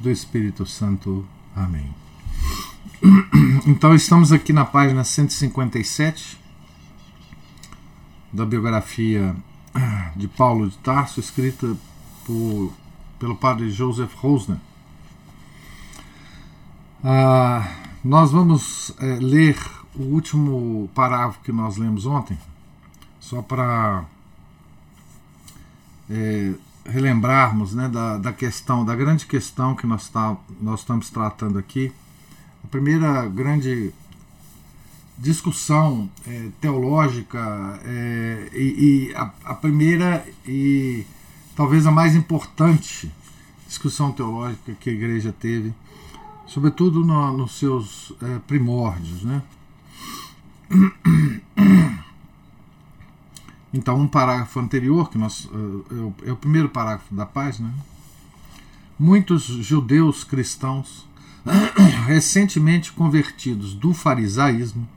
do Espírito Santo. Amém. Então estamos aqui na página 157 da biografia de Paulo de Tarso, escrita por, pelo padre Joseph Rosner. Ah, nós vamos é, ler o último parágrafo que nós lemos ontem, só para é, relembrarmos né, da, da questão, da grande questão que nós, tá, nós estamos tratando aqui, a primeira grande discussão é, teológica é, e, e a, a, primeira e talvez a mais importante discussão teológica que a igreja teve, sobretudo no, nos seus é, primórdios. Né? Então, um parágrafo anterior, que nós, é, é o primeiro parágrafo da página, muitos judeus cristãos recentemente convertidos do farisaísmo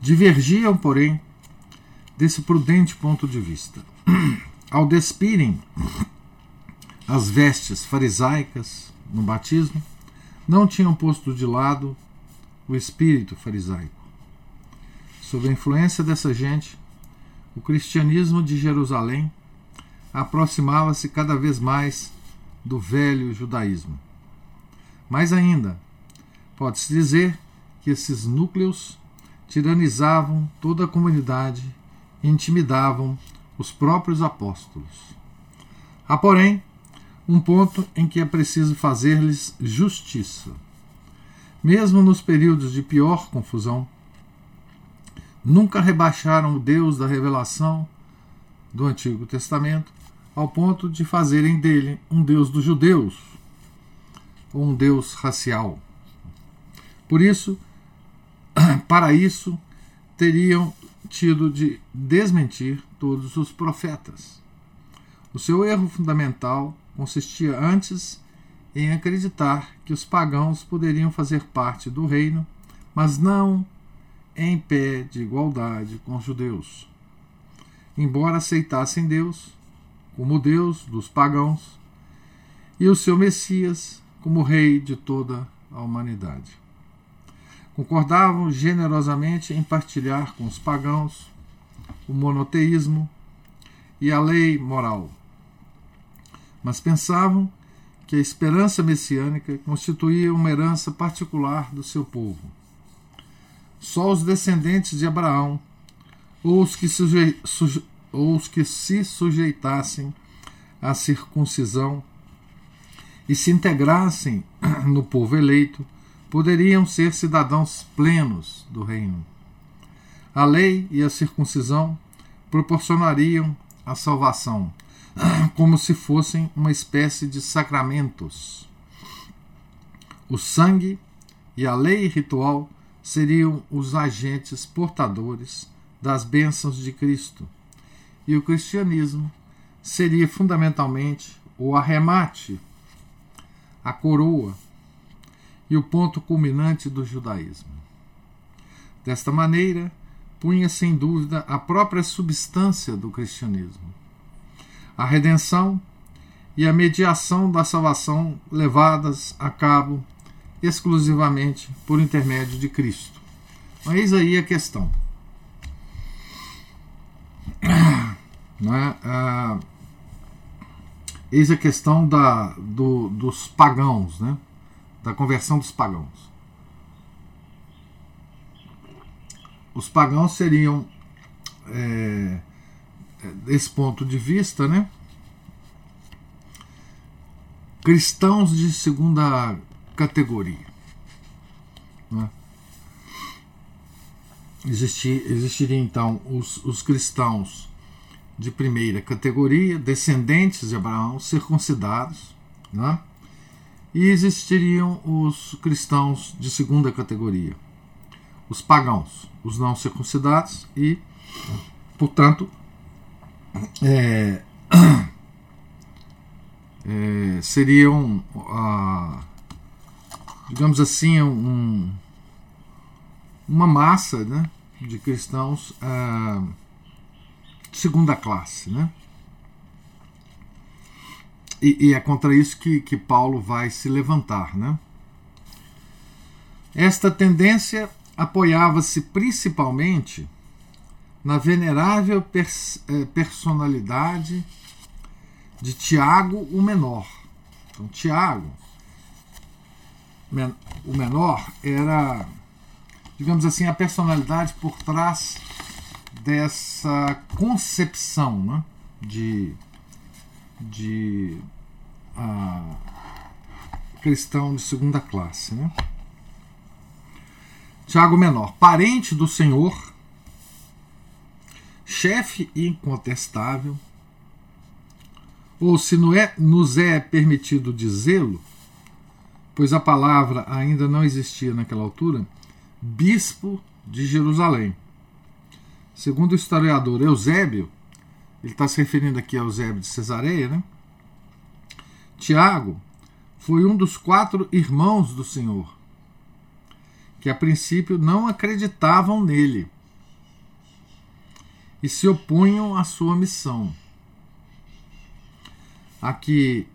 divergiam, porém, desse prudente ponto de vista. Ao despirem as vestes farisaicas no batismo, não tinham posto de lado o espírito farisaico. Sob a influência dessa gente, o cristianismo de Jerusalém aproximava-se cada vez mais do velho judaísmo. Mais ainda, pode-se dizer que esses núcleos tiranizavam toda a comunidade e intimidavam os próprios apóstolos. Há, porém, um ponto em que é preciso fazer-lhes justiça. Mesmo nos períodos de pior confusão, nunca rebaixaram o Deus da revelação do Antigo Testamento ao ponto de fazerem dele um Deus dos judeus ou um Deus racial. Por isso, para isso, teriam tido de desmentir todos os profetas. O seu erro fundamental consistia antes em acreditar que os pagãos poderiam fazer parte do reino, mas não em pé de igualdade com os judeus. Embora aceitassem Deus como Deus dos pagãos e o seu Messias como Rei de toda a humanidade. Concordavam generosamente em partilhar com os pagãos o monoteísmo e a lei moral, mas pensavam que a esperança messiânica constituía uma herança particular do seu povo só os descendentes de Abraão, ou os que, suje, suje, ou os que se sujeitassem à circuncisão e se integrassem no povo eleito, poderiam ser cidadãos plenos do reino. A lei e a circuncisão proporcionariam a salvação, como se fossem uma espécie de sacramentos. O sangue e a lei ritual seriam os agentes portadores das bênçãos de Cristo. E o cristianismo seria fundamentalmente o arremate, a coroa e o ponto culminante do judaísmo. Desta maneira, punha sem dúvida a própria substância do cristianismo. A redenção e a mediação da salvação levadas a cabo exclusivamente por intermédio de Cristo. Eis aí a questão. Né? Ah, eis a questão da, do, dos pagãos, né? da conversão dos pagãos. Os pagãos seriam, é, desse ponto de vista, né? cristãos de segunda categoria. Né? Existir, existiriam então os, os cristãos de primeira categoria, descendentes de Abraão, circuncidados, né? e existiriam os cristãos de segunda categoria, os pagãos, os não circuncidados e, portanto, é, é, seriam, ah, digamos assim, um, uma massa né, de cristãos ah, de segunda classe. Né? E, e, é contra isso que, que Paulo vai se levantar. Né? Esta tendência apoiava-se principalmente na venerável pers eh, personalidade de Tiago o Menor. Então, Tiago, o menor, era, digamos assim, a personalidade por trás dessa concepção né, de, de uh, cristão de segunda classe. Né? Tiago Menor, parente do Senhor, chefe incontestável, ou se é, nos é permitido dizê-lo, pois a palavra ainda não existia naquela altura, bispo de Jerusalém. Segundo o historiador Eusébio, ele está se referindo aqui a Eusébio de Cesareia, né? Tiago foi um dos quatro irmãos do Senhor, que a princípio não acreditavam nele e se opunham à sua missão. Aqui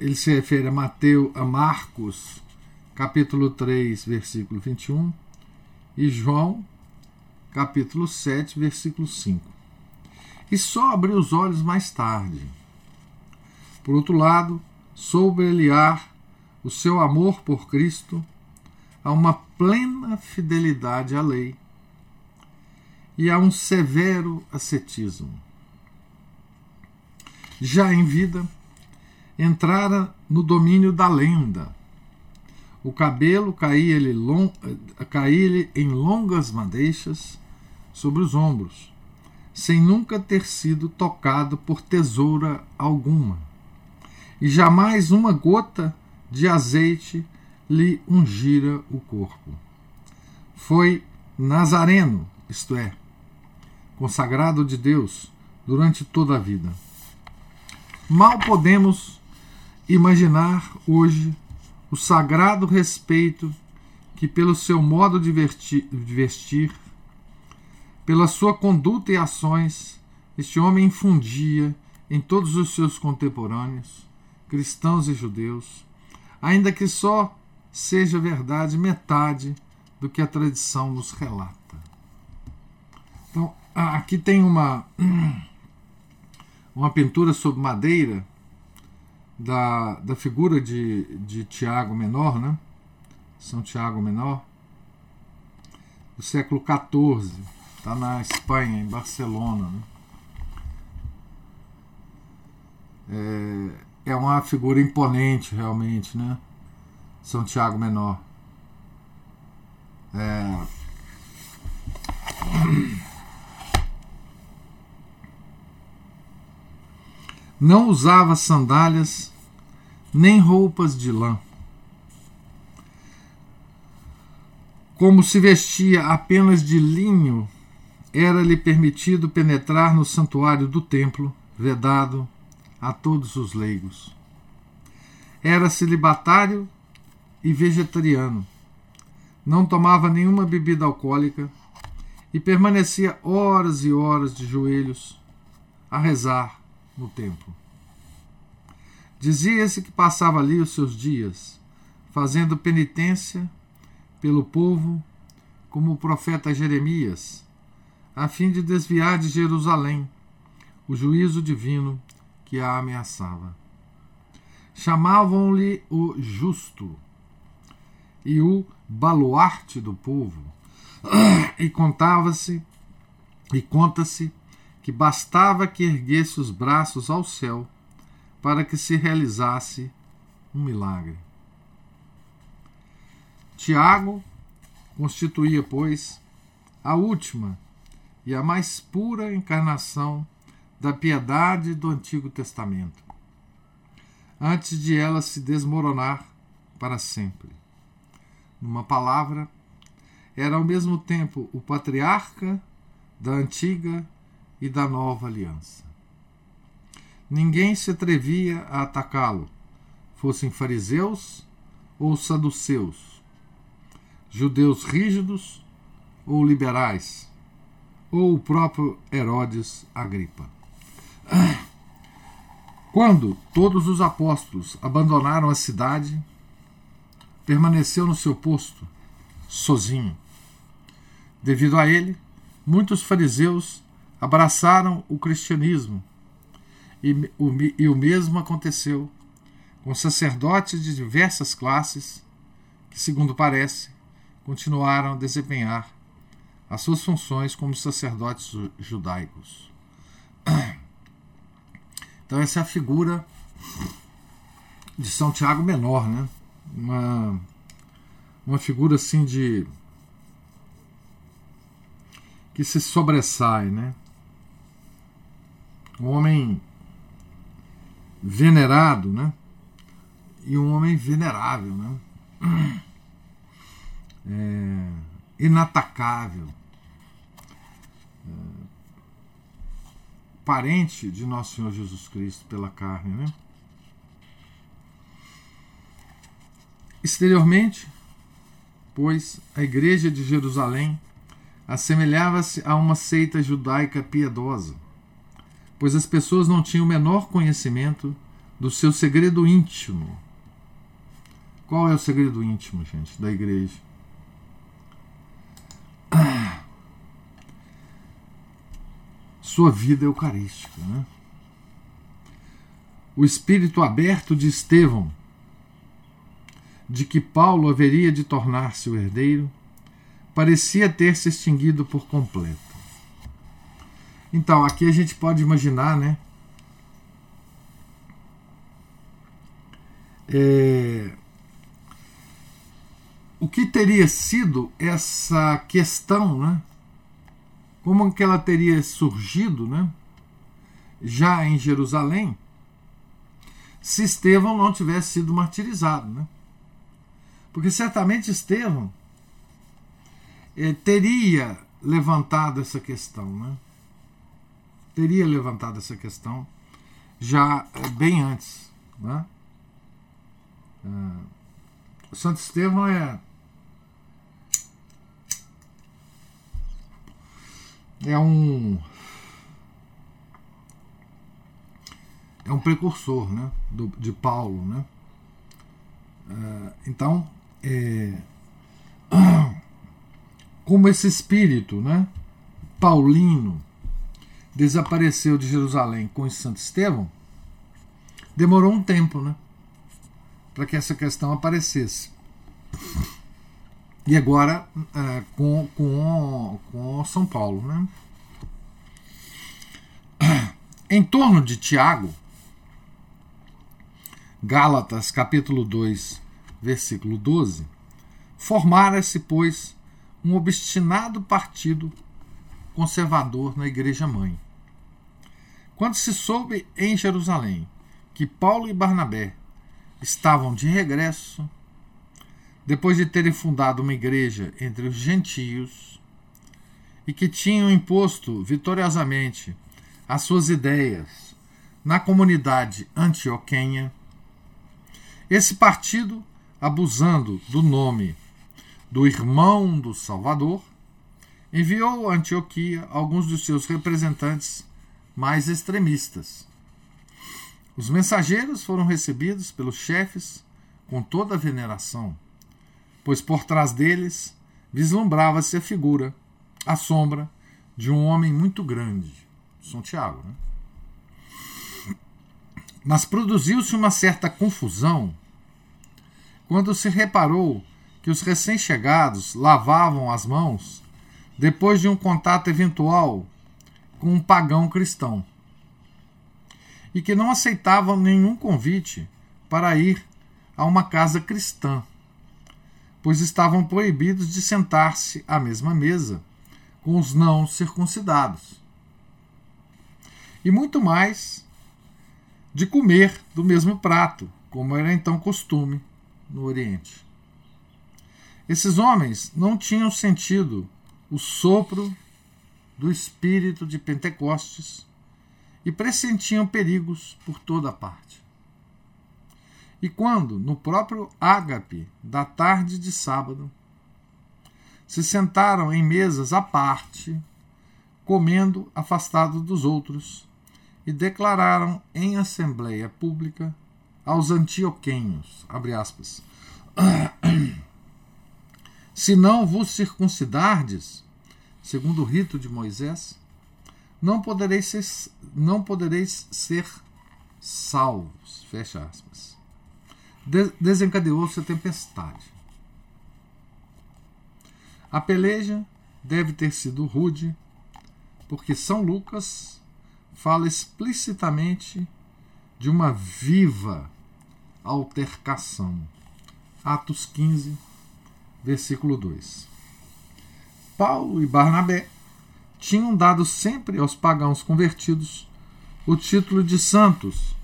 ele se refere a Mateus, a Marcos, capítulo 3, versículo 21, e João, capítulo 7, versículo 5. E só abriu os olhos mais tarde. Por outro lado, soube aliar o seu amor por Cristo a uma plena fidelidade à lei e a um severo ascetismo. Já em vida, entrara no domínio da lenda. O cabelo caía-lhe em longas madeixas sobre os ombros, sem nunca ter sido tocado por tesoura alguma, e jamais uma gota de azeite lhe ungira o corpo. Foi nazareno, isto é, consagrado de Deus durante toda a vida. Mal podemos imaginar hoje o sagrado respeito que, pelo seu modo de vestir, pela sua conduta e ações, este homem infundia em todos os seus contemporâneos, cristãos e judeus, ainda que só seja verdade metade do que a tradição nos relata. Então, aqui tem uma uma pintura sobre madeira da, da figura de, de Tiago Menor, né? São Tiago Menor, do século XIV, está na Espanha, em Barcelona. Né? É, é uma figura imponente, realmente, né? São Tiago Menor. É... Não usava sandálias nem roupas de lã. Como se vestia apenas de linho, era-lhe permitido penetrar no santuário do templo, vedado a todos os leigos. Era celibatário e vegetariano. Não tomava nenhuma bebida alcoólica e permanecia horas e horas de joelhos a rezar no templo. Dizia-se que passava ali os seus dias, fazendo penitência pelo povo, como o profeta Jeremias, a fim de desviar de Jerusalém o juízo divino que a ameaçava. Chamavam-lhe o justo e o baluarte do povo, e contava-se e conta-se que bastava que erguesse os braços ao céu para que se realizasse um milagre. Tiago constituía, pois, a última e a mais pura encarnação da piedade do Antigo Testamento. Antes de ela se desmoronar para sempre. Numa palavra, era ao mesmo tempo o patriarca da antiga e da nova aliança. Ninguém se atrevia a atacá-lo, fossem fariseus ou saduceus, judeus rígidos ou liberais, ou o próprio Herodes Agripa. Quando todos os apóstolos abandonaram a cidade, permaneceu no seu posto, sozinho. Devido a ele, muitos fariseus abraçaram o cristianismo, e o, e o mesmo aconteceu com sacerdotes de diversas classes que, segundo parece, continuaram a desempenhar as suas funções como sacerdotes judaicos. Então essa é a figura de São Tiago menor, né? Uma, uma figura assim de que se sobressai, né? Um homem venerado, né? E um homem venerável, né? É, inatacável. É, parente de nosso Senhor Jesus Cristo pela carne, né? Exteriormente, pois a igreja de Jerusalém assemelhava-se a uma seita judaica piedosa, pois as pessoas não tinham o menor conhecimento do seu segredo íntimo. Qual é o segredo íntimo, gente, da igreja? sua vida eucarística. Né? O espírito aberto de Estevão, de que Paulo haveria de tornar-se o herdeiro, parecia ter se extinguido por completo. Então, aqui a gente pode imaginar, né? É, o que teria sido essa questão, né? como que ela teria surgido, né? Já em Jerusalém, se Estevão não tivesse sido martirizado, né? Porque certamente Estevão eh, teria levantado essa questão, né? Teria levantado essa questão já eh, bem antes, né? Ah, Santo Estevão é é um é um precursor né, do, de Paulo. Né? Uh, então, é, como esse espírito né, paulino desapareceu de Jerusalém com Santo Estevão, demorou um tempo né, para que essa questão aparecesse. E agora é, com, com, com São Paulo. Né? Em torno de Tiago, Gálatas capítulo 2, versículo 12, formara-se, pois, um obstinado partido conservador na Igreja Mãe. Quando se soube em Jerusalém que Paulo e Barnabé estavam de regresso depois de terem fundado uma igreja entre os gentios e que tinham imposto vitoriosamente as suas ideias na comunidade antioquenha, esse partido, abusando do nome do irmão do Salvador, enviou a Antioquia alguns dos seus representantes mais extremistas. Os mensageiros foram recebidos pelos chefes com toda a veneração pois por trás deles vislumbrava-se a figura, a sombra de um homem muito grande, São Tiago. Né? Mas produziu-se uma certa confusão quando se reparou que os recém-chegados lavavam as mãos depois de um contato eventual com um pagão cristão e que não aceitavam nenhum convite para ir a uma casa cristã pois estavam proibidos de sentar-se à mesma mesa com os não circuncidados. E muito mais de comer do mesmo prato, como era então costume no Oriente. Esses homens não tinham sentido o sopro do espírito de Pentecostes e pressentiam perigos por toda parte. E quando, no próprio ágape da tarde de sábado, se sentaram em mesas à parte, comendo afastados dos outros, e declararam em assembleia pública aos antioquenhos, abre aspas, se não vos circuncidardes, segundo o rito de Moisés, não podereis ser, não podereis ser salvos. Fecha aspas. De, Desencadeou-se a tempestade. A peleja deve ter sido rude, porque São Lucas fala explicitamente de uma viva altercação. Atos 15, versículo 2. Paulo e Barnabé tinham dado sempre aos pagãos convertidos o título de santos,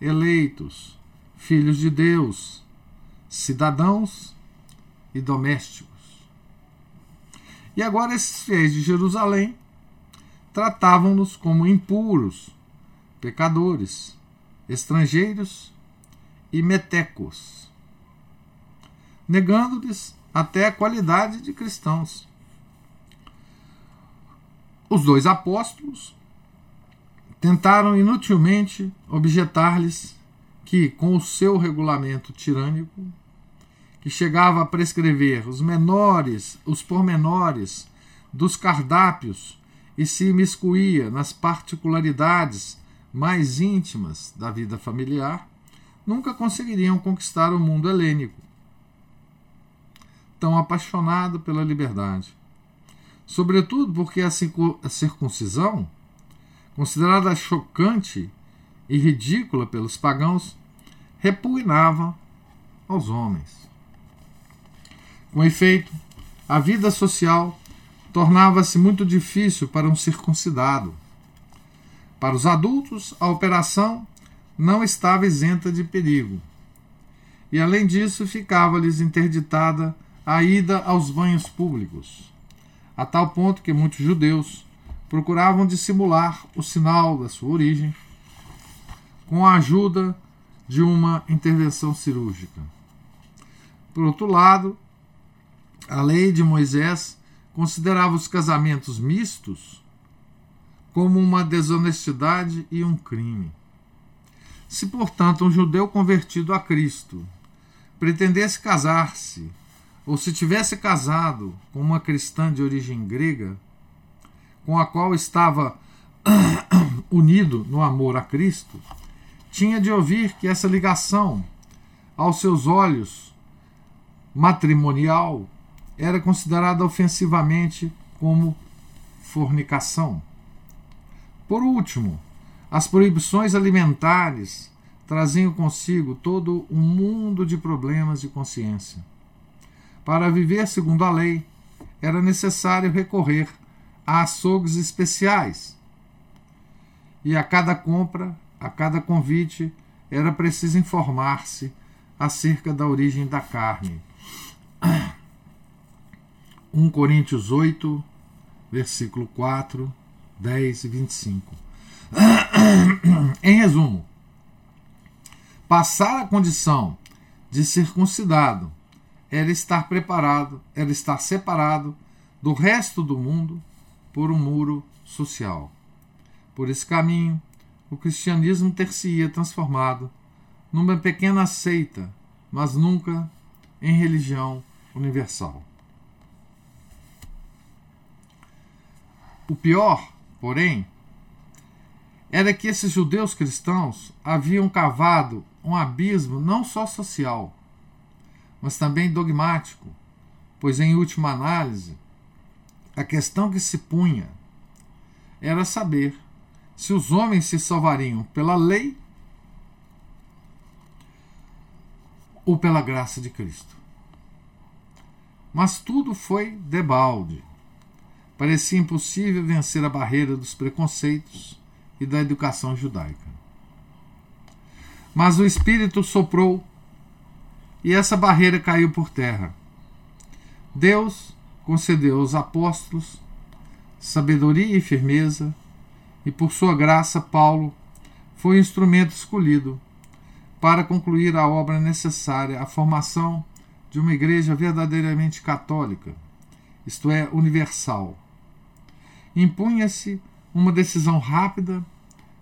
eleitos, filhos de Deus, cidadãos e domésticos. E agora esses fiéis de Jerusalém tratavam-nos como impuros, pecadores, estrangeiros e metecos, negando-lhes até a qualidade de cristãos. Os dois apóstolos tentaram inutilmente objetar-lhes que, com o seu regulamento tirânico, que chegava a prescrever os menores, os pormenores dos cardápios e se imiscuía nas particularidades mais íntimas da vida familiar, nunca conseguiriam conquistar o mundo helênico, tão apaixonado pela liberdade sobretudo porque a circuncisão, considerada chocante e ridícula pelos pagãos, repugnava aos homens. Com efeito, a vida social tornava-se muito difícil para um circuncidado. Para os adultos, a operação não estava isenta de perigo. E, além disso, ficava-lhes interditada a ida aos banhos públicos a tal ponto que muitos judeus procuravam dissimular o sinal da sua origem com a ajuda de uma intervenção cirúrgica. Por outro lado, a lei de Moisés considerava os casamentos mistos como uma desonestidade e um crime. Se, portanto, um judeu convertido a Cristo pretendesse casar-se ou se tivesse casado com uma cristã de origem grega, com a qual estava unido no amor a Cristo, tinha de ouvir que essa ligação, aos seus olhos, matrimonial, era considerada ofensivamente como fornicação. Por último, as proibições alimentares traziam consigo todo um mundo de problemas de consciência. Para viver segundo a lei, era necessário recorrer a açougues especiais. E a cada compra, a cada convite, era preciso informar-se acerca da origem da carne. 1 Coríntios 8, versículo 4, 10 e 25. em resumo, passar a condição de circuncidado era estar preparado, era estar separado do resto do mundo por um muro social. Por esse caminho, o cristianismo ter-se-ia transformado numa pequena seita, mas nunca em religião universal. O pior, porém, era que esses judeus cristãos haviam cavado um abismo não só social, mas também dogmático, pois, em última análise, a questão que se punha era saber se os homens se salvariam pela lei ou pela graça de Cristo. Mas tudo foi debalde. Parecia impossível vencer a barreira dos preconceitos e da educação judaica. Mas o Espírito soprou e essa barreira caiu por terra. Deus concedeu aos apóstolos sabedoria e firmeza, e por sua graça, Paulo foi o instrumento escolhido para concluir a obra necessária à formação de uma igreja verdadeiramente católica, isto é, universal. Impunha-se uma decisão rápida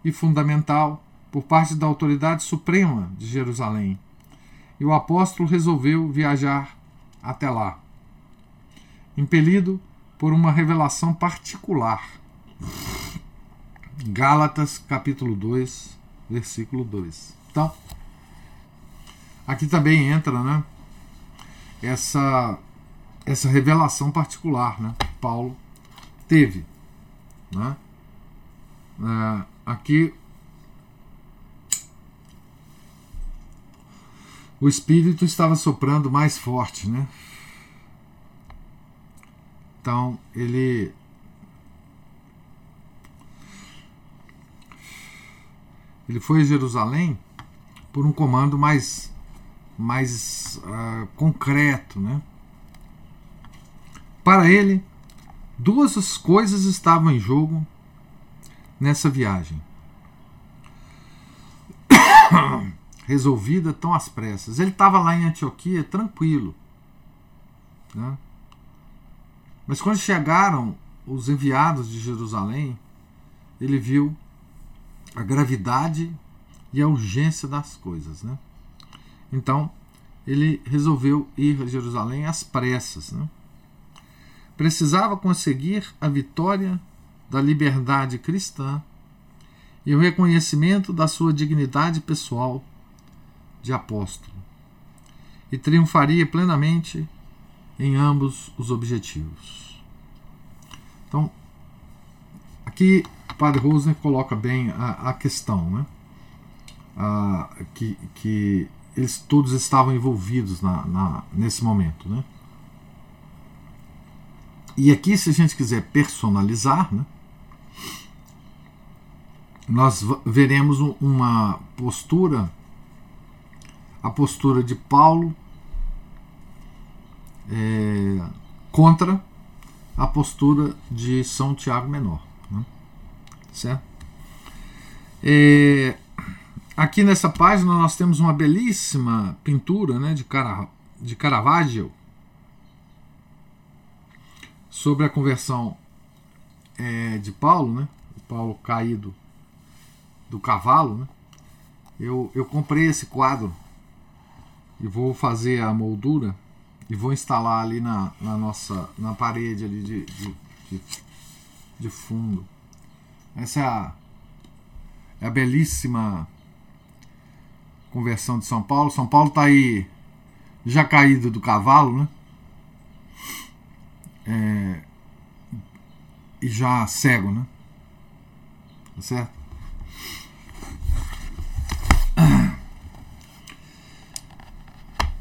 e fundamental por parte da autoridade suprema de Jerusalém, e o apóstolo resolveu viajar até lá, impelido por uma revelação particular. Gálatas capítulo 2, versículo 2. Então, aqui também entra, né, essa essa revelação particular, né, Paulo teve, né? É, aqui o espírito estava soprando mais forte, né? Então ele ele foi a Jerusalém por um comando mais mais uh, concreto, né? Para ele, duas coisas estavam em jogo nessa viagem. Resolvida tão às pressas. Ele estava lá em Antioquia tranquilo. Né? Mas quando chegaram os enviados de Jerusalém, ele viu a gravidade e a urgência das coisas. Né? Então, ele resolveu ir a Jerusalém às pressas. Né? Precisava conseguir a vitória da liberdade cristã e o reconhecimento da sua dignidade pessoal de apóstolo, e triunfaria plenamente em ambos os objetivos. Então, aqui o Padre Rosner coloca bem a, a questão, né? A, que, que eles todos estavam envolvidos na, na, nesse momento, né? E aqui, se a gente quiser personalizar, né? nós veremos uma postura, a postura de Paulo é, contra a postura de São Tiago Menor. Né? Certo? É, aqui nessa página nós temos uma belíssima pintura né, de, de Caravaggio sobre a conversão é, de Paulo, né? Paulo caído do cavalo, né? eu, eu comprei esse quadro e vou fazer a moldura e vou instalar ali na, na nossa na parede ali de, de, de, de fundo. Essa é a, é a belíssima conversão de São Paulo. São Paulo está aí já caído do cavalo, né? É, e já cego, né? Tá certo?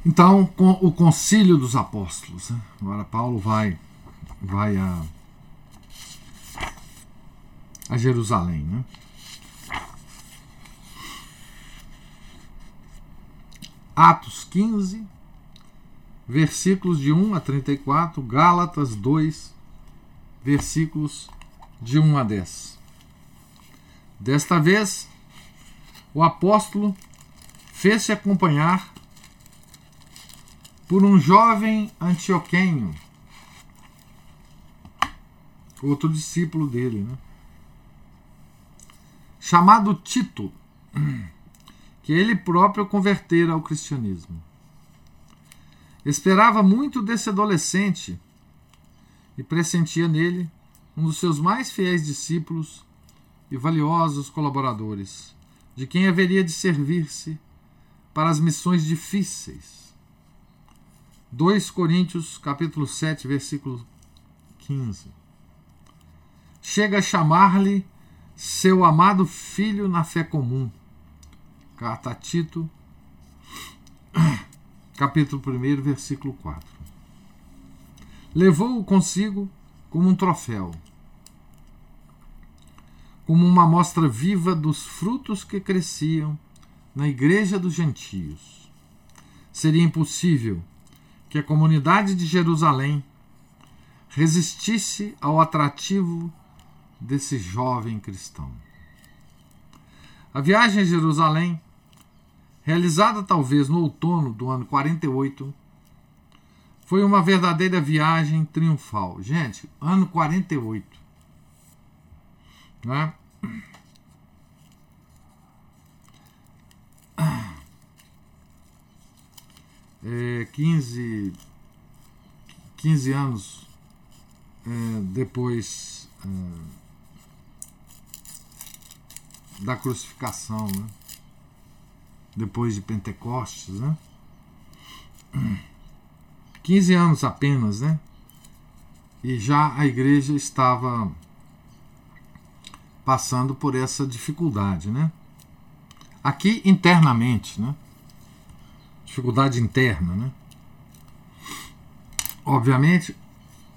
Então, com o concílio dos apóstolos. Né? Agora Paulo vai, vai a, a Jerusalém. Né? Atos 15, versículos de 1 a 34, Gálatas 2, versículos de 1 a 10. Desta vez, o apóstolo fez-se acompanhar por um jovem antioquenho, outro discípulo dele, né? chamado Tito, que ele próprio convertera ao cristianismo. Esperava muito desse adolescente e pressentia nele um dos seus mais fiéis discípulos e valiosos colaboradores, de quem haveria de servir-se para as missões difíceis 2 Coríntios capítulo 7, versículo 15. Chega a chamar-lhe seu amado filho na fé comum. Carta a Tito, capítulo 1, versículo 4. Levou-o consigo como um troféu, como uma amostra viva dos frutos que cresciam na igreja dos gentios seria impossível que a comunidade de Jerusalém resistisse ao atrativo desse jovem cristão. A viagem a Jerusalém, realizada talvez no outono do ano 48, foi uma verdadeira viagem triunfal. Gente, ano 48. Né? É, 15, 15 anos é, depois é, da crucificação, né? depois de Pentecostes, né? 15 anos apenas, né? E já a igreja estava passando por essa dificuldade, né? Aqui internamente, né? Dificuldade interna, né? Obviamente,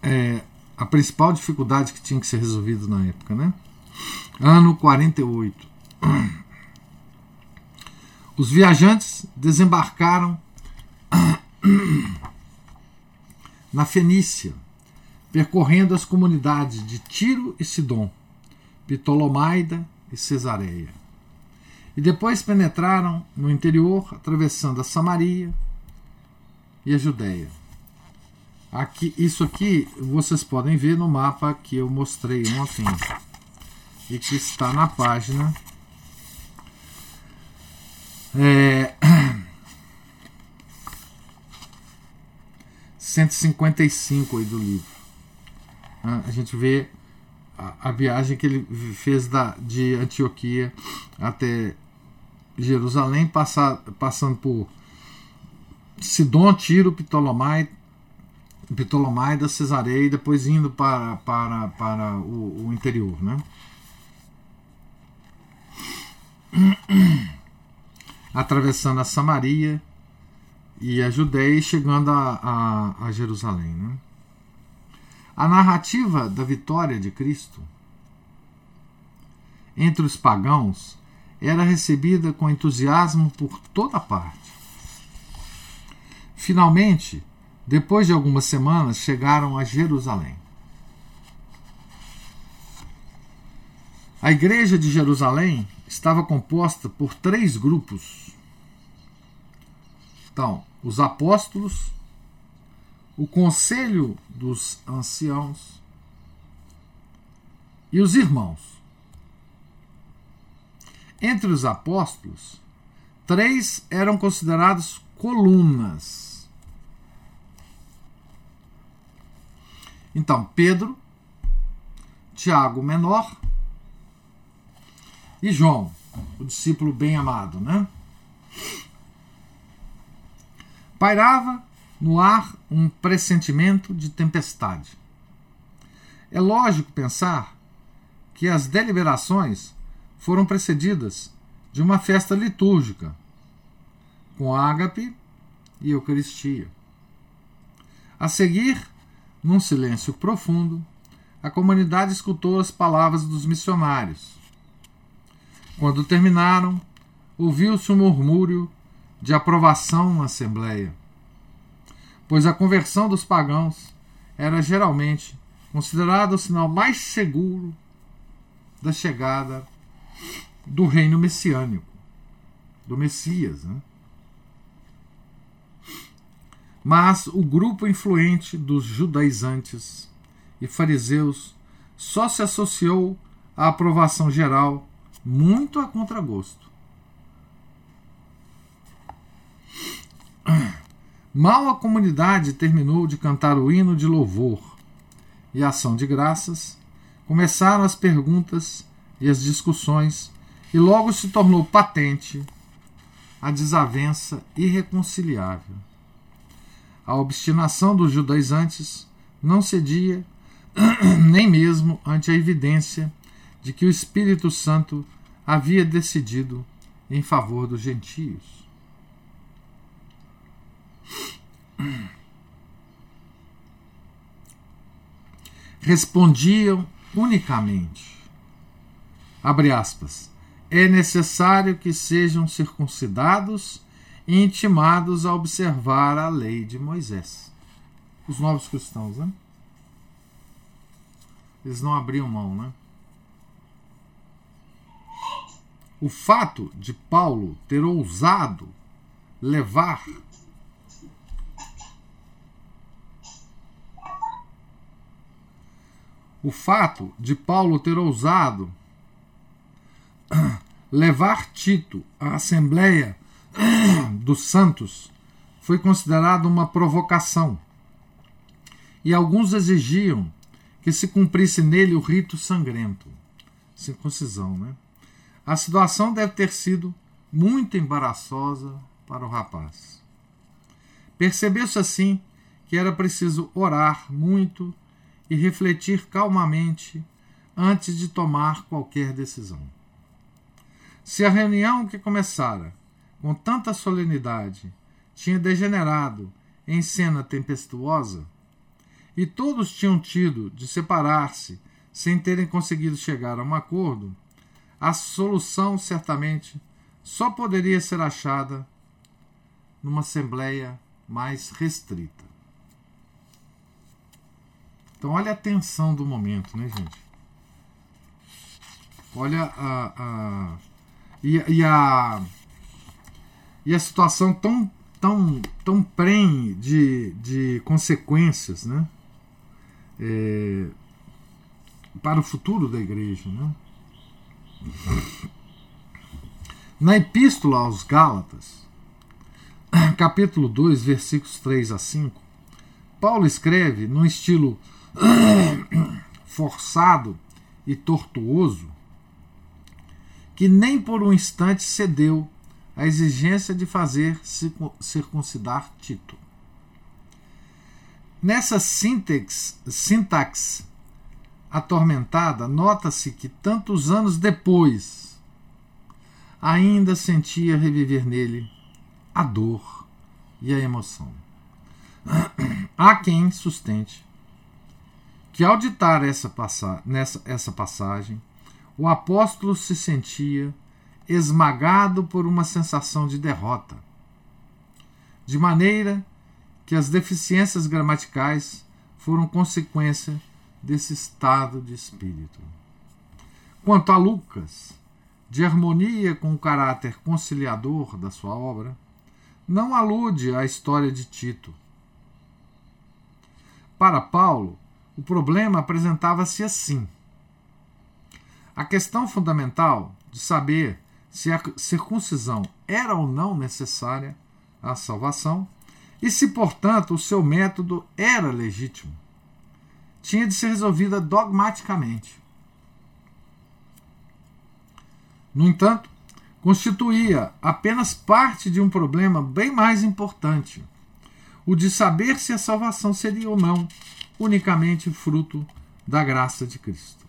é, a principal dificuldade que tinha que ser resolvida na época, né? Ano 48. Os viajantes desembarcaram na Fenícia, percorrendo as comunidades de Tiro e Sidom, Ptolomaida e Cesareia. E depois penetraram no interior, atravessando a Samaria e a Judéia. Aqui, isso aqui vocês podem ver no mapa que eu mostrei ontem e que está na página é, 155 aí do livro. Ah, a gente vê a, a, viagem que ele fez da, de Antioquia até Jerusalém, passando por Sidon, Tiro, Ptolomaida, Ptolomaida, Cesareia e depois indo para, para, para o, o interior. Né? Atravessando a Samaria e a Judéia e chegando a, a, a Jerusalém. Né? A narrativa da vitória de Cristo entre os pagãos era recebida com entusiasmo por toda parte. Finalmente, depois de algumas semanas, chegaram a Jerusalém. A igreja de Jerusalém estava composta por três grupos. Então, os apóstolos, o conselho dos anciãos e os irmãos. Entre os apóstolos, três eram considerados colunas. Então, Pedro, Tiago menor e João, o discípulo bem amado, né? Pairava no ar um pressentimento de tempestade. É lógico pensar que as deliberações foram precedidas de uma festa litúrgica, com ágape e Eucaristia. A seguir, num silêncio profundo, a comunidade escutou as palavras dos missionários. Quando terminaram, ouviu-se um murmúrio de aprovação na Assembleia, pois a conversão dos pagãos era geralmente considerada o sinal mais seguro da chegada do reino messiânico, do Messias. Né? Mas o grupo influente dos judaizantes e fariseus só se associou à aprovação geral muito a contragosto. Mal a comunidade terminou de cantar o hino de louvor e ação de graças, começaram as perguntas e as discussões, e logo se tornou patente a desavença irreconciliável. A obstinação dos judaizantes não cedia nem mesmo ante a evidência de que o Espírito Santo havia decidido em favor dos gentios. Respondiam unicamente, abre aspas, é necessário que sejam circuncidados e intimados a observar a lei de Moisés. Os novos cristãos, né? Eles não abriam mão, né? O fato de Paulo ter ousado levar o fato de Paulo ter ousado levar Tito à Assembleia dos Santos foi considerado uma provocação. E alguns exigiam que se cumprisse nele o rito sangrento, circuncisão, né? A situação deve ter sido muito embaraçosa para o rapaz. Percebeu-se assim que era preciso orar muito e refletir calmamente antes de tomar qualquer decisão. Se a reunião que começara com tanta solenidade tinha degenerado em cena tempestuosa, e todos tinham tido de separar-se sem terem conseguido chegar a um acordo, a solução certamente só poderia ser achada numa assembleia mais restrita. Então, olha a tensão do momento, né, gente? Olha a. a e, e, a. E a situação tão, tão, tão prenhe de, de consequências, né? É, para o futuro da igreja, né? Na Epístola aos Gálatas, capítulo 2, versículos 3 a 5, Paulo escreve num estilo forçado e tortuoso que nem por um instante cedeu à exigência de fazer circuncidar Tito. Nessa sintaxe, atormentada, nota-se que tantos anos depois ainda sentia reviver nele a dor e a emoção. Há quem sustente que ao ditar essa, passa nessa, essa passagem, o apóstolo se sentia esmagado por uma sensação de derrota, de maneira que as deficiências gramaticais foram consequência desse estado de espírito. Quanto a Lucas, de harmonia com o caráter conciliador da sua obra, não alude à história de Tito. Para Paulo, o problema apresentava-se assim. A questão fundamental de saber se a circuncisão era ou não necessária à salvação e se, portanto, o seu método era legítimo, tinha de ser resolvida dogmaticamente. No entanto, constituía apenas parte de um problema bem mais importante, o de saber se a salvação seria ou não unicamente fruto da graça de Cristo.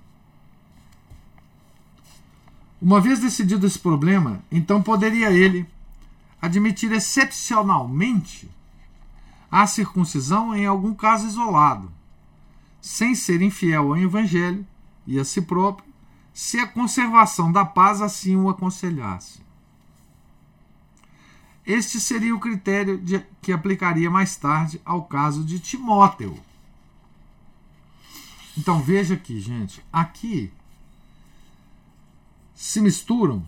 Uma vez decidido esse problema, então poderia ele admitir excepcionalmente a circuncisão em algum caso isolado, sem ser infiel ao Evangelho e a si próprio, se a conservação da paz assim o aconselhasse. Este seria o critério de, que aplicaria mais tarde ao caso de Timóteo então veja aqui, gente. Aqui se misturam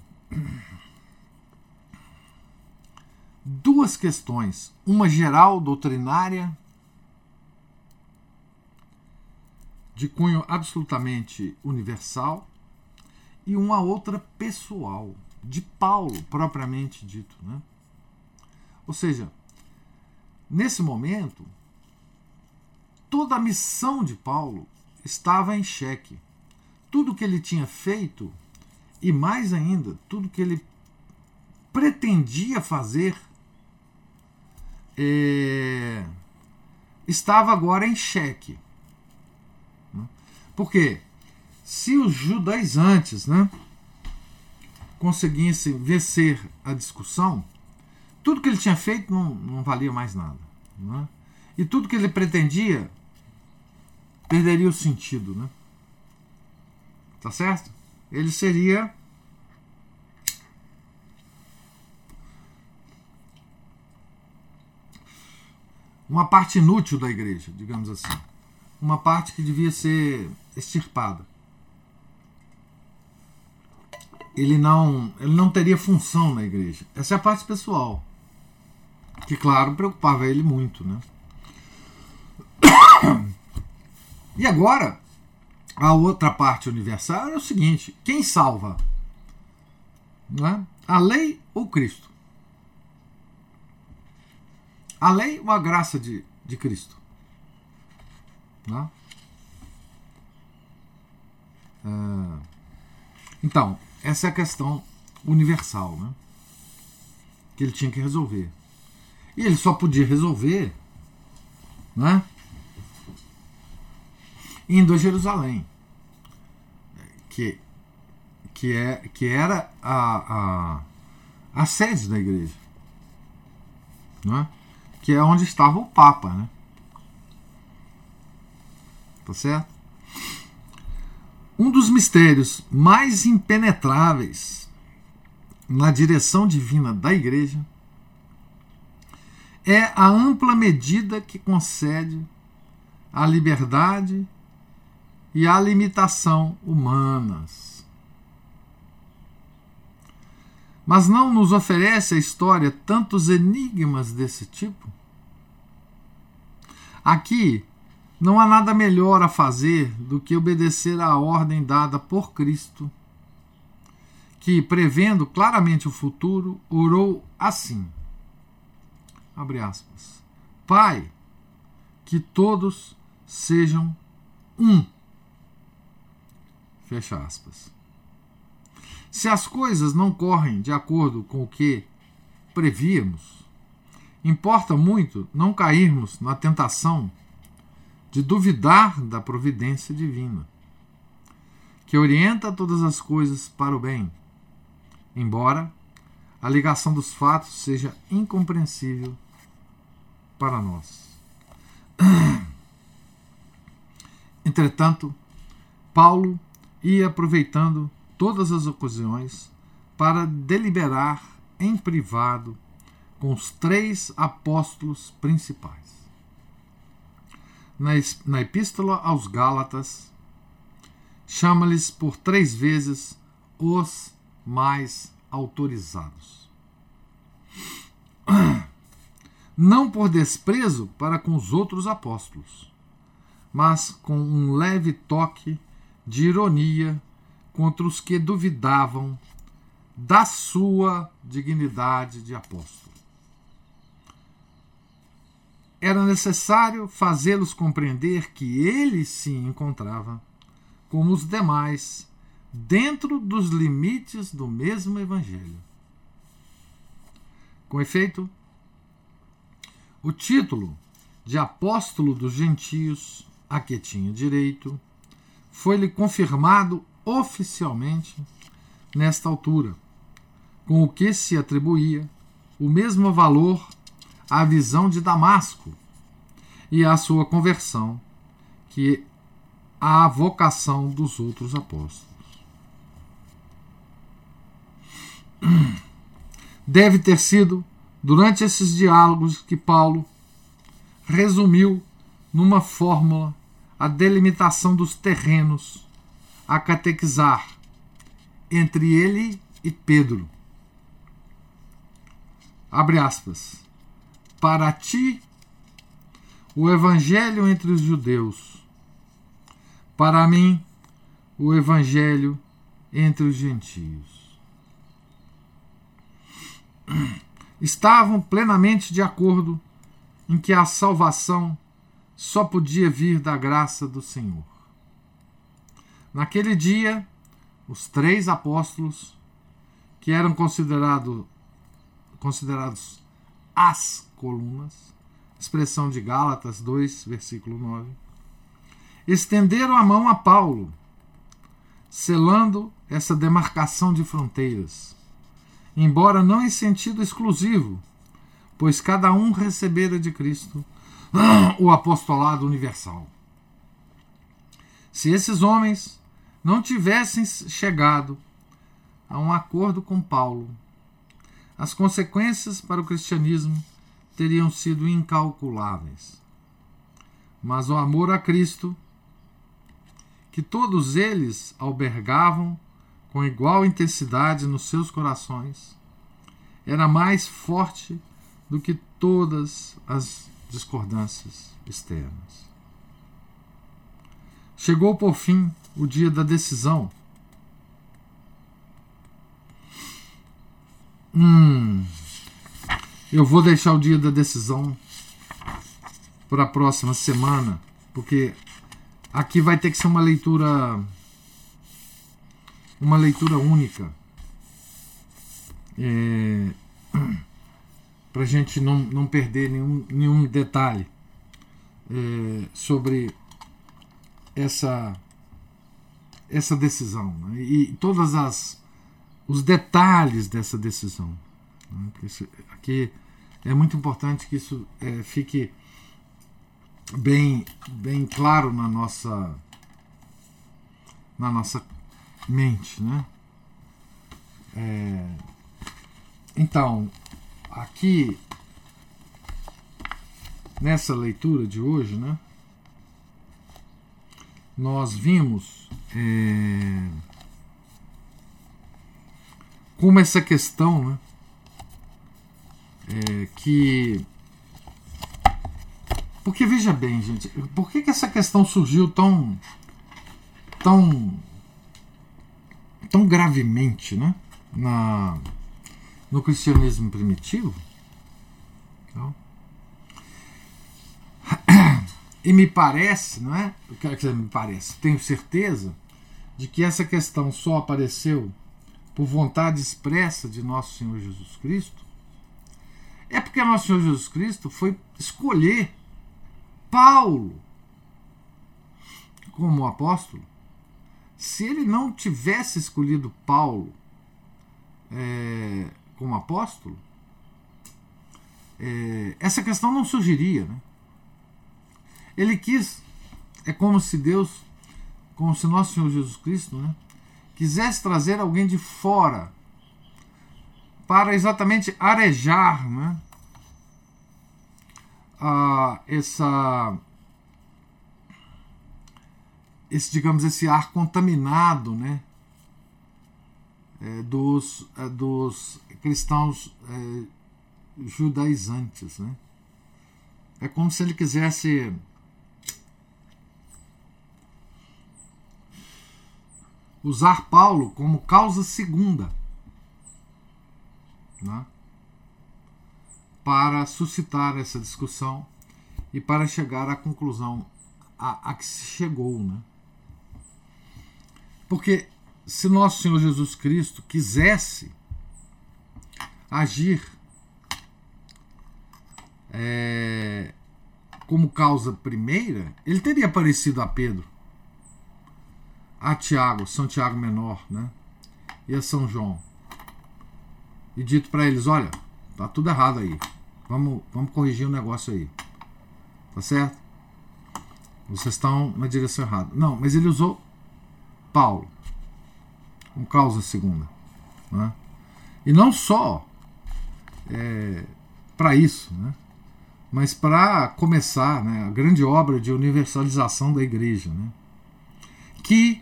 duas questões. Uma geral, doutrinária, de cunho absolutamente universal, e uma outra pessoal, de Paulo propriamente dito. Né? Ou seja, nesse momento, toda a missão de Paulo estava em xeque. Tudo que ele tinha feito, e mais ainda, tudo que ele pretendia fazer, é, estava agora em xeque. Porque se os judaizantes né, conseguissem vencer a discussão, tudo que ele tinha feito não, não valia mais nada. Né? E tudo que ele pretendia perderia o sentido, né? Tá certo? Ele seria uma parte inútil da igreja, digamos assim. Uma parte que devia ser extirpada. Ele não, ele não teria função na igreja. Essa é a parte pessoal. Que, claro, preocupava ele muito. Né? E agora, a outra parte universal é o seguinte: quem salva? Não é? A lei ou Cristo? A lei ou a graça de, de Cristo? Não é? é então, essa é a questão universal né? que ele tinha que resolver. E ele só podia resolver né? Indo a Jerusalém, que, que, é, que era a, a, a sede da igreja, né? que é onde estava o Papa. Né? Tá certo? Um dos mistérios mais impenetráveis na direção divina da igreja é a ampla medida que concede a liberdade e a limitação humanas. Mas não nos oferece a história tantos enigmas desse tipo? Aqui não há nada melhor a fazer do que obedecer à ordem dada por Cristo, que, prevendo claramente o futuro, orou assim: abre aspas, Pai, que todos sejam um. Fecha aspas. Se as coisas não correm de acordo com o que prevíamos, importa muito não cairmos na tentação de duvidar da providência divina, que orienta todas as coisas para o bem, embora a ligação dos fatos seja incompreensível para nós. Entretanto, Paulo ia aproveitando todas as ocasiões para deliberar em privado com os três apóstolos principais. Na Epístola aos Gálatas, chama-lhes por três vezes os mais autorizados. Não por desprezo para com os outros apóstolos, mas com um leve toque de ironia contra os que duvidavam da sua dignidade de apóstolo. Era necessário fazê-los compreender que ele se encontrava, como os demais, dentro dos limites do mesmo Evangelho. Com efeito, o título de apóstolo dos gentios a que tinha direito foi-lhe confirmado oficialmente nesta altura, com o que se atribuía o mesmo valor à visão de Damasco e à sua conversão que à vocação dos outros apóstolos. Deve ter sido durante esses diálogos que Paulo resumiu numa fórmula a delimitação dos terrenos a catequizar entre ele e Pedro. Abre aspas. Para ti, o evangelho entre os judeus. Para mim, o evangelho entre os gentios. Estavam plenamente de acordo em que a salvação só podia vir da graça do Senhor. Naquele dia, os três apóstolos, que eram considerado, considerados as colunas, expressão de Gálatas 2, versículo 9, estenderam a mão a Paulo, selando essa demarcação de fronteiras, embora não em sentido exclusivo, pois cada um recebera de Cristo o apostolado universal. Se esses homens não tivessem chegado a um acordo com Paulo, as consequências para o cristianismo teriam sido incalculáveis. Mas o amor a Cristo, que todos eles albergavam com igual intensidade nos seus corações, era mais forte do que todas as discordâncias externas. Chegou por fim o dia da decisão. Hum, eu vou deixar o dia da decisão para a próxima semana, porque aqui vai ter que ser uma leitura uma leitura única. É, para a gente não, não perder nenhum, nenhum detalhe é, sobre essa essa decisão né? e todas as os detalhes dessa decisão né? aqui é muito importante que isso é, fique bem bem claro na nossa na nossa mente né é, então aqui nessa leitura de hoje né nós vimos é, como essa questão né, é, que. Porque veja bem, gente, por que, que essa questão surgiu tão. tão. tão gravemente né, na, no cristianismo primitivo? Então, e me parece, não é? Quer dizer, me parece, tenho certeza de que essa questão só apareceu por vontade expressa de nosso Senhor Jesus Cristo. É porque nosso Senhor Jesus Cristo foi escolher Paulo como apóstolo. Se ele não tivesse escolhido Paulo é, como apóstolo, é, essa questão não surgiria, né? Ele quis, é como se Deus, como se nosso Senhor Jesus Cristo, né, quisesse trazer alguém de fora para exatamente arejar né, a, essa esse digamos esse ar contaminado né dos é, dos cristãos é, judaizantes né é como se ele quisesse usar Paulo como causa segunda né, para suscitar essa discussão e para chegar à conclusão a, a que se chegou. Né? Porque se nosso Senhor Jesus Cristo quisesse agir é, como causa primeira, ele teria aparecido a Pedro a Tiago, São Tiago Menor, né? E a São João. E dito para eles: olha, tá tudo errado aí. Vamos, vamos corrigir o negócio aí. Tá certo? Vocês estão na direção errada. Não, mas ele usou Paulo como causa segunda. Né? E não só é, para isso, né? mas para começar né, a grande obra de universalização da igreja. Né? Que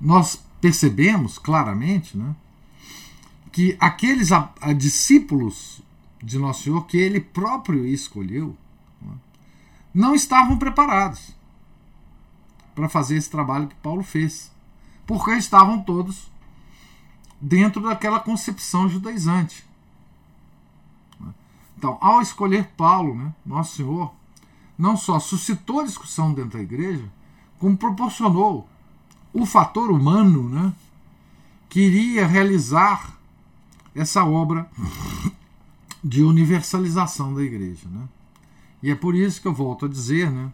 nós percebemos claramente né, que aqueles a, a discípulos de Nosso Senhor, que ele próprio escolheu, né, não estavam preparados para fazer esse trabalho que Paulo fez, porque estavam todos dentro daquela concepção judaizante. Então, ao escolher Paulo, né, Nosso Senhor, não só suscitou discussão dentro da igreja, como proporcionou o fator humano né, queria realizar essa obra de universalização da igreja. Né? E é por isso que eu volto a dizer, né,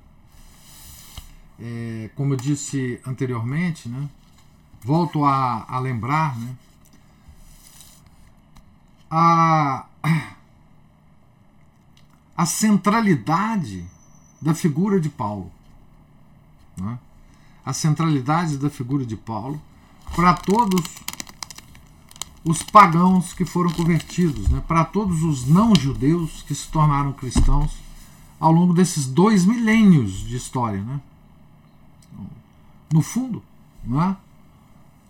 é, como eu disse anteriormente, né, volto a, a lembrar né, a, a centralidade da figura de Paulo. Né? a centralidade da figura de Paulo para todos os pagãos que foram convertidos, né? para todos os não-judeus que se tornaram cristãos ao longo desses dois milênios de história. Né? No fundo, não é?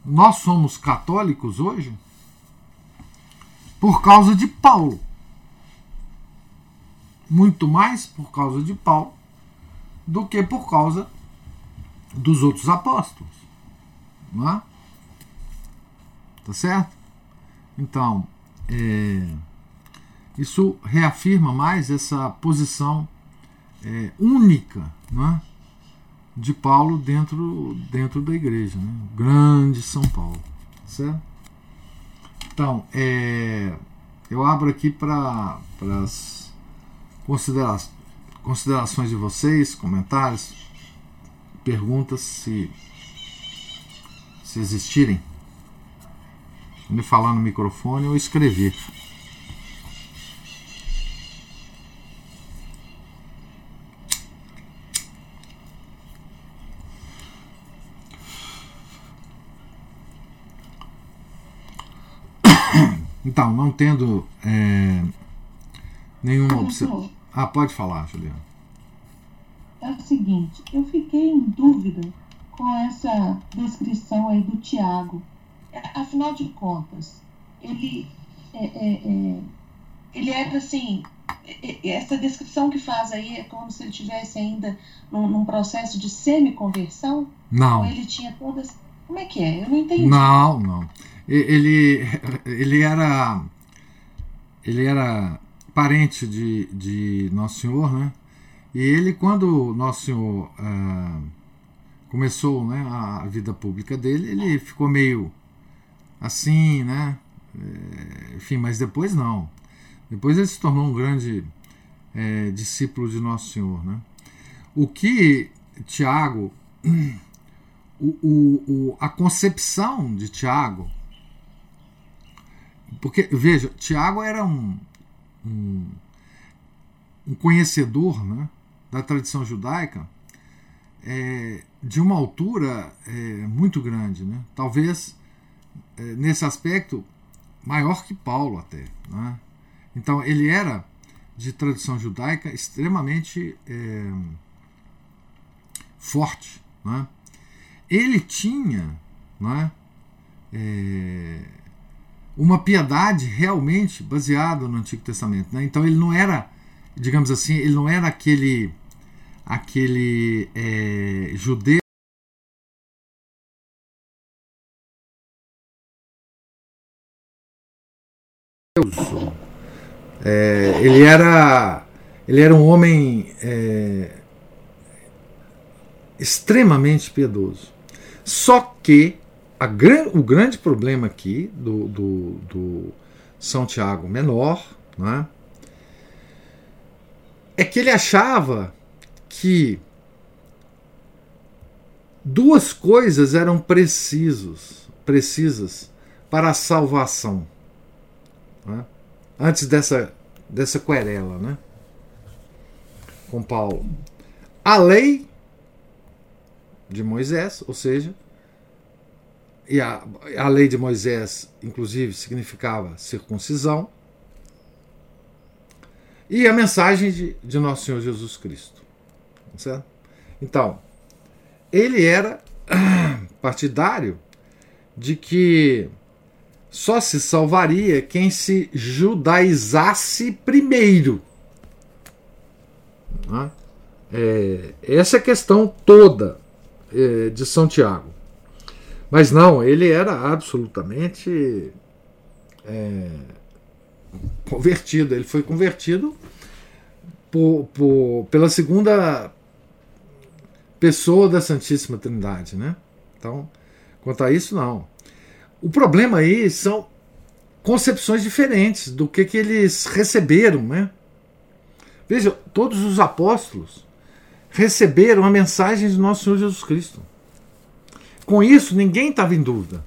nós somos católicos hoje por causa de Paulo. Muito mais por causa de Paulo do que por causa dos outros apóstolos. Não é? Tá certo? Então, é, isso reafirma mais essa posição é, única é? de Paulo dentro, dentro da igreja. Né? Grande São Paulo. Certo? Então, é, eu abro aqui para as considera considerações de vocês, comentários, perguntas, se, se existirem. Me falar no microfone ou escrever. Então, não tendo é, nenhuma observação. Ah, pode falar, Juliana. É o seguinte, eu fiquei em dúvida com essa descrição aí do Tiago. Afinal de contas, ele é, é, é, ele era assim. É, é, essa descrição que faz aí é como se ele tivesse ainda num, num processo de semi-conversão? Não. Ou ele tinha todas. Como é que é? Eu não entendi. Não, não ele, ele era ele era parente de, de Nosso Senhor, né? E ele, quando Nosso Senhor ah, começou né, a vida pública dele, ele ficou meio assim, né? É, enfim, mas depois não. Depois ele se tornou um grande é, discípulo de Nosso Senhor, né? O que Tiago, o, o, o, a concepção de Tiago porque, veja, Tiago era um, um, um conhecedor né, da tradição judaica é, de uma altura é, muito grande. Né? Talvez, é, nesse aspecto, maior que Paulo até. Né? Então, ele era de tradição judaica extremamente é, forte. Né? Ele tinha né, é, uma piedade realmente baseada no Antigo Testamento. Né? Então ele não era, digamos assim, ele não era aquele, aquele é, judeu É, ele era ele era um homem é, extremamente piedoso. Só que gran, o grande problema aqui do, do, do São Tiago Menor né, é que ele achava que duas coisas eram precisos, precisas para a salvação. Né, antes dessa, dessa querela né, com Paulo. A lei de Moisés, ou seja, e a, a lei de Moisés, inclusive, significava circuncisão, e a mensagem de, de Nosso Senhor Jesus Cristo. Certo? Então, ele era partidário de que só se salvaria quem se judaizasse primeiro. Né? É, essa é a questão toda é, de São Tiago. Mas não, ele era absolutamente é, convertido. Ele foi convertido por, por, pela segunda pessoa da Santíssima Trindade, né? Então, quanto a isso, não. O problema aí são concepções diferentes do que, que eles receberam, né? Veja, todos os apóstolos receberam a mensagem de nosso Senhor Jesus Cristo. Com isso, ninguém estava em dúvida.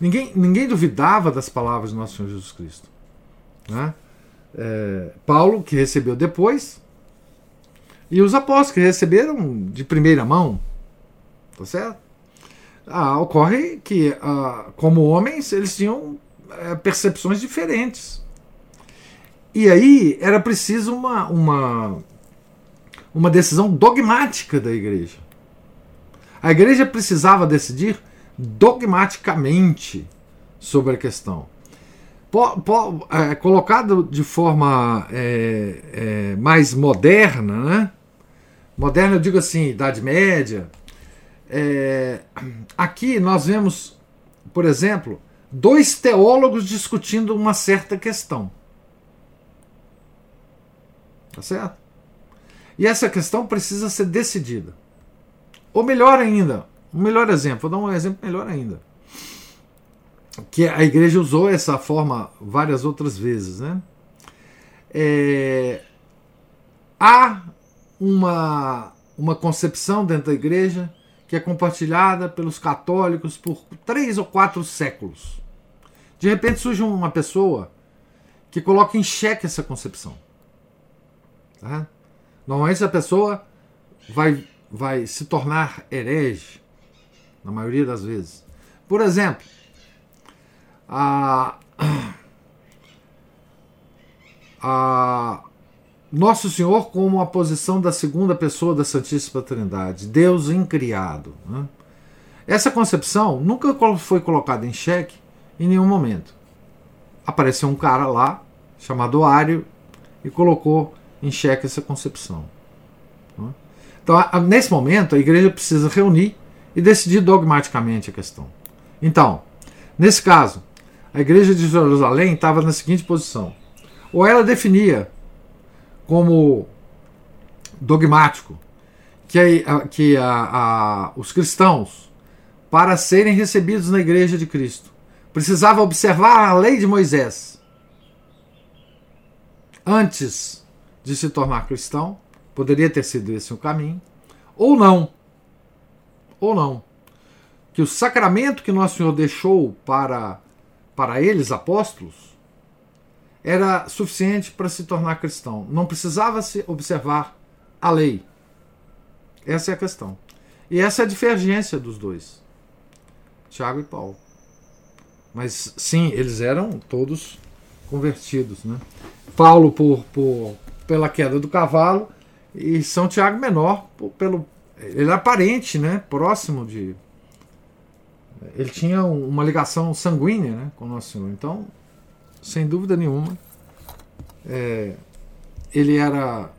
Ninguém, ninguém duvidava das palavras do nosso Senhor Jesus Cristo. Né? É, Paulo, que recebeu depois, e os apóstolos, que receberam de primeira mão. Tá certo? ah, ocorre que, ah, como homens, eles tinham é, percepções diferentes. E aí era preciso uma, uma, uma decisão dogmática da igreja. A igreja precisava decidir dogmaticamente sobre a questão. Po, po, é, colocado de forma é, é, mais moderna, né? moderna eu digo assim, Idade Média, é, aqui nós vemos, por exemplo, dois teólogos discutindo uma certa questão. Tá certo? E essa questão precisa ser decidida. Ou melhor ainda, um melhor exemplo, vou dar um exemplo melhor ainda. Que a igreja usou essa forma várias outras vezes. Né? É, há uma, uma concepção dentro da igreja que é compartilhada pelos católicos por três ou quatro séculos. De repente surge uma pessoa que coloca em xeque essa concepção. Tá? Normalmente essa pessoa vai, vai se tornar herege, na maioria das vezes. Por exemplo, a, a, nosso Senhor como a posição da segunda pessoa da Santíssima Trindade, Deus incriado. Né? Essa concepção nunca foi colocada em xeque em nenhum momento. Apareceu um cara lá, chamado Ário, e colocou em xeque essa concepção. Então, nesse momento, a igreja precisa reunir e decidir dogmaticamente a questão. Então, nesse caso, a igreja de Jerusalém estava na seguinte posição: ou ela definia como dogmático que, a, que a, os cristãos, para serem recebidos na igreja de Cristo, precisavam observar a lei de Moisés antes de se tornar cristão. Poderia ter sido esse o caminho. Ou não. Ou não. Que o sacramento que Nosso Senhor deixou para, para eles, apóstolos, era suficiente para se tornar cristão. Não precisava se observar a lei. Essa é a questão. E essa é a divergência dos dois, Tiago e Paulo. Mas sim, eles eram todos convertidos. Né? Paulo por, por, pela queda do cavalo e São Tiago menor pelo ele era parente, né, próximo de ele tinha uma ligação sanguínea, né, com Nosso Senhor. Então sem dúvida nenhuma, é, ele era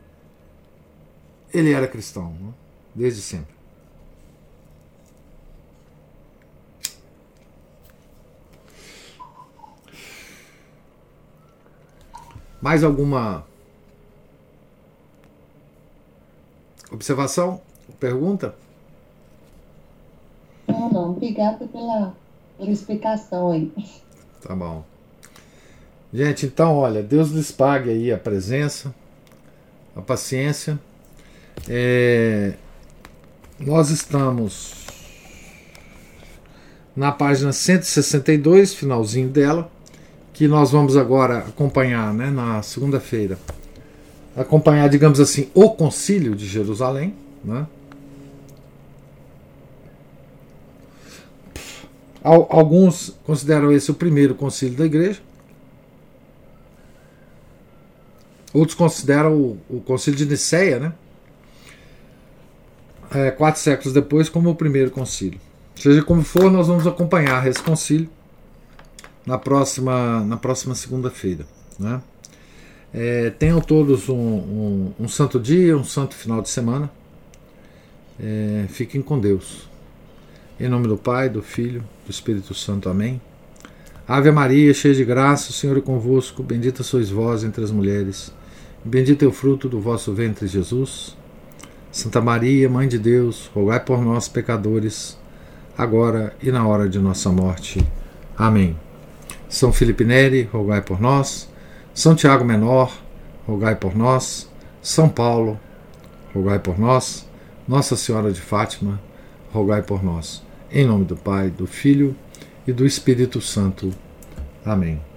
ele era cristão, né? desde sempre. Mais alguma observação? Pergunta? Não, não. Obrigada pela, pela explicação aí. Tá bom. Gente, então, olha, Deus lhes pague aí a presença, a paciência. É, nós estamos na página 162, finalzinho dela, que nós vamos agora acompanhar né, na segunda-feira. Acompanhar, digamos assim, o Concílio de Jerusalém. Né? Alguns consideram esse o primeiro concílio da igreja. Outros consideram o, o Concílio de Nicéia, né? É, quatro séculos depois, como o primeiro concílio. Seja como for, nós vamos acompanhar esse concílio na próxima, na próxima segunda-feira. Né? É, tenham todos um, um, um, santo dia, um santo final de semana. É, fiquem com Deus. Em nome do Pai, do Filho, do Espírito Santo. Amém. Ave Maria, cheia de graça, o Senhor é convosco. Bendita sois vós entre as mulheres. Bendito é o fruto do vosso ventre, Jesus. Santa Maria, Mãe de Deus, rogai por nós, pecadores, agora e na hora de nossa morte. Amém. São Felipe Neri, rogai por nós. São Tiago Menor, rogai por nós. São Paulo, rogai por nós. Nossa Senhora de Fátima, rogai por nós. Em nome do Pai, do Filho e do Espírito Santo. Amém.